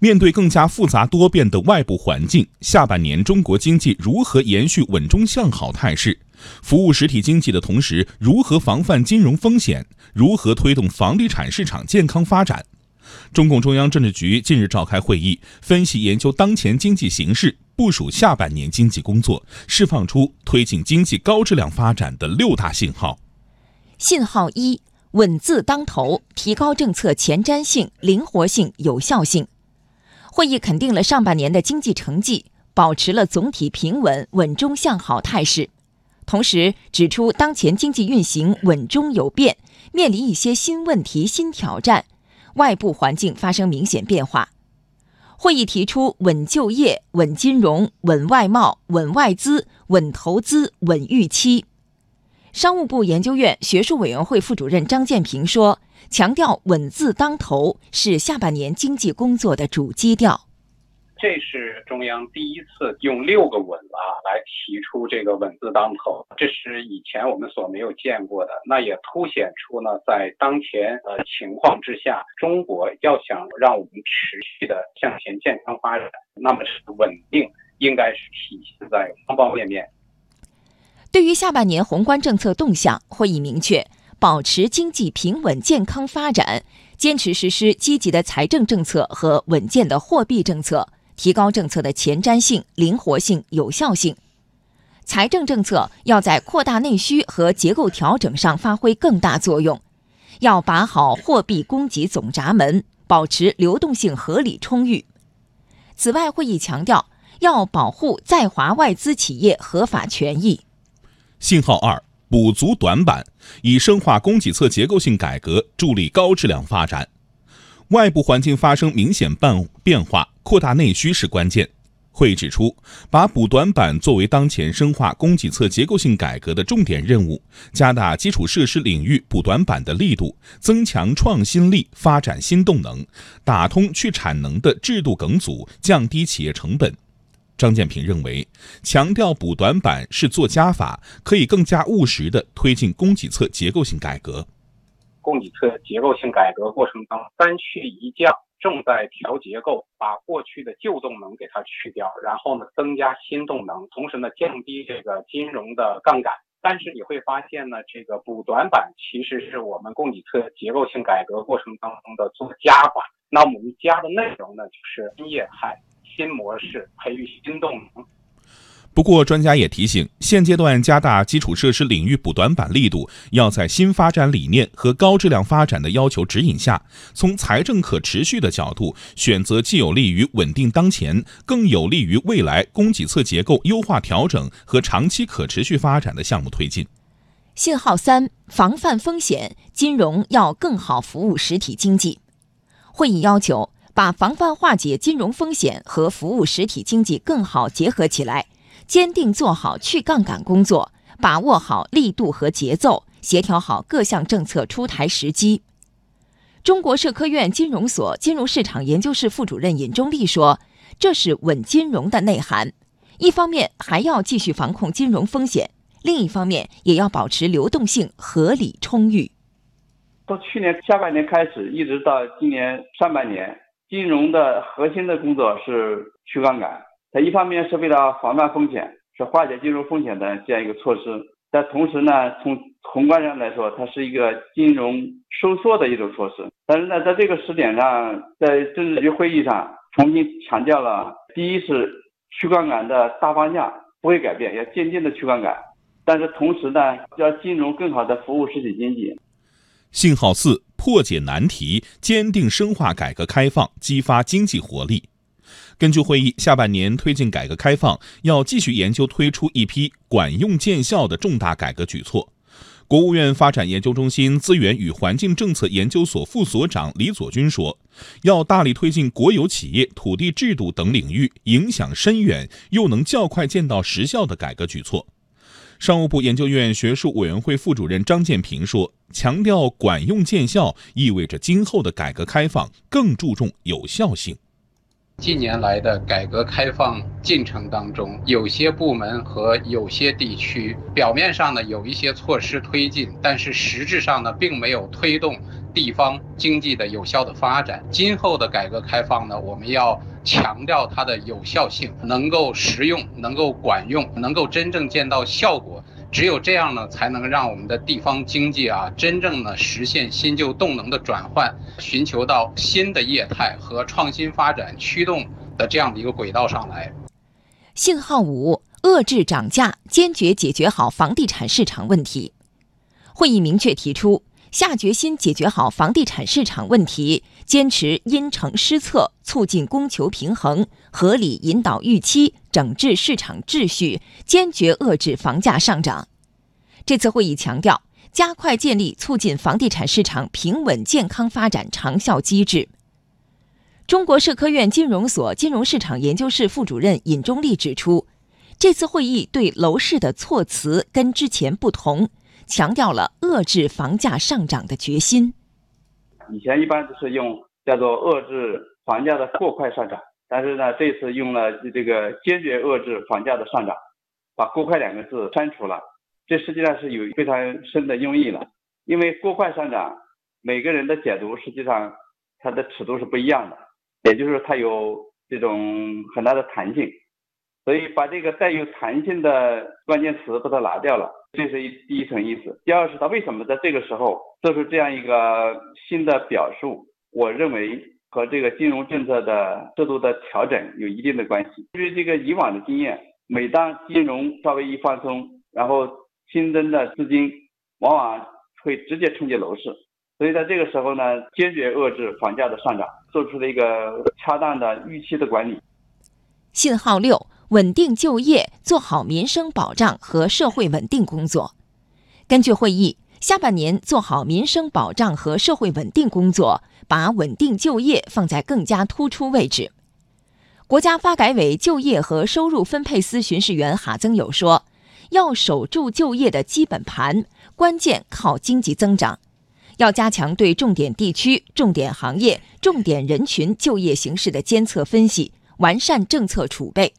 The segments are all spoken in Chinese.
面对更加复杂多变的外部环境，下半年中国经济如何延续稳中向好态势？服务实体经济的同时，如何防范金融风险？如何推动房地产市场健康发展？中共中央政治局近日召开会议，分析研究当前经济形势，部署下半年经济工作，释放出推进经济高质量发展的六大信号。信号一：稳字当头，提高政策前瞻性、灵活性、有效性。会议肯定了上半年的经济成绩，保持了总体平稳、稳中向好态势。同时指出，当前经济运行稳中有变，面临一些新问题、新挑战，外部环境发生明显变化。会议提出稳就业、稳金融、稳外贸、稳外资、稳投资、稳预期。商务部研究院学术委员会副主任张建平说。强调“稳”字当头是下半年经济工作的主基调。这是中央第一次用六个“稳”啊来提出这个“稳”字当头，这是以前我们所没有见过的。那也凸显出呢，在当前呃情况之下，中国要想让我们持续的向前健康发展，那么是稳定应该是体现在方方面面。对于下半年宏观政策动向，会议明确。保持经济平稳健康发展，坚持实施积极的财政政策和稳健的货币政策，提高政策的前瞻性、灵活性、有效性。财政政策要在扩大内需和结构调整上发挥更大作用，要把好货币供给总闸门，保持流动性合理充裕。此外，会议强调要保护在华外资企业合法权益。信号二。补足短板，以深化供给侧结构性改革助力高质量发展。外部环境发生明显变变化，扩大内需是关键。会议指出，把补短板作为当前深化供给侧结构性改革的重点任务，加大基础设施领域补短板的力度，增强创新力，发展新动能，打通去产能的制度梗阻，降低企业成本。张建平认为，强调补短板是做加法，可以更加务实的推进供给侧结构性改革。供给侧结构性改革过程当中，三去一降，重在调结构，把过去的旧动能给它去掉，然后呢增加新动能，同时呢降低这个金融的杠杆。但是你会发现呢，这个补短板其实是我们供给侧结构性改革过程当中的做加法。那我们加的内容呢，就是新业态。新模式培育新动能。不过，专家也提醒，现阶段加大基础设施领域补短板力度，要在新发展理念和高质量发展的要求指引下，从财政可持续的角度，选择既有利于稳定当前，更有利于未来供给侧结构优化调整和长期可持续发展的项目推进。信号三：防范风险，金融要更好服务实体经济。会议要求。把防范化解金融风险和服务实体经济更好结合起来，坚定做好去杠杆工作，把握好力度和节奏，协调好各项政策出台时机。中国社科院金融所金融市场研究室副主任尹中立说：“这是稳金融的内涵。一方面还要继续防控金融风险，另一方面也要保持流动性合理充裕。从去年下半年开始，一直到今年上半年。”金融的核心的工作是去杠杆，它一方面是为了防范风险，是化解金融风险的这样一个措施，但同时呢，从宏观上来说，它是一个金融收缩的一种措施。但是呢，在这个时点上，在政治局会议上重新强调了：第一是去杠杆的大方向不会改变，要渐进的去杠杆，但是同时呢，要金融更好的服务实体经济。信号四：破解难题，坚定深化改革开放，激发经济活力。根据会议，下半年推进改革开放，要继续研究推出一批管用见效的重大改革举措。国务院发展研究中心资源与环境政策研究所副所长李佐军说：“要大力推进国有企业、土地制度等领域影响深远又能较快见到实效的改革举措。”商务部研究院学术委员会副主任张建平说：“强调管用见效，意味着今后的改革开放更注重有效性。近年来的改革开放进程当中，有些部门和有些地区表面上呢有一些措施推进，但是实质上呢并没有推动地方经济的有效的发展。今后的改革开放呢，我们要强调它的有效性，能够实用，能够管用，能够真正见到效果。只有这样呢，才能让我们的地方经济啊，真正的实现新旧动能的转换，寻求到新的业态和创新发展驱动的这样的一个轨道上来。信号五：遏制涨价，坚决解决好房地产市场问题。会议明确提出，下决心解决好房地产市场问题，坚持因城施策，促进供求平衡，合理引导预期，整治市场秩序，坚决遏制房价上涨。这次会议强调，加快建立促进房地产市场平稳健康发展长效机制。中国社科院金融所金融市场研究室副主任尹忠立指出，这次会议对楼市的措辞跟之前不同。强调了遏制房价上涨的决心。以前一般都是用叫做遏制房价的过快上涨，但是呢，这次用了这个坚决遏制房价的上涨，把“过快”两个字删除了。这实际上是有非常深的用意了，因为过快上涨，每个人的解读实际上它的尺度是不一样的，也就是它有这种很大的弹性，所以把这个带有弹性的关键词把它拿掉了。这是一第一层意思。第二是他为什么在这个时候做出这样一个新的表述？我认为和这个金融政策的制度的调整有一定的关系。因为这个以往的经验，每当金融稍微一放松，然后新增的资金往往会直接冲击楼市。所以在这个时候呢，坚决遏制房价的上涨，做出了一个恰当的预期的管理。信号六。稳定就业，做好民生保障和社会稳定工作。根据会议，下半年做好民生保障和社会稳定工作，把稳定就业放在更加突出位置。国家发改委就业和收入分配司巡视员哈增友说：“要守住就业的基本盘，关键靠经济增长。要加强对重点地区、重点行业、重点人群就业形势的监测分析，完善政策储备。”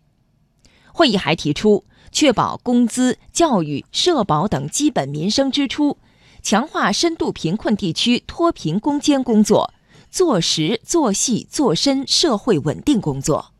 会议还提出，确保工资、教育、社保等基本民生支出，强化深度贫困地区脱贫攻坚工作，做实做细做深社会稳定工作。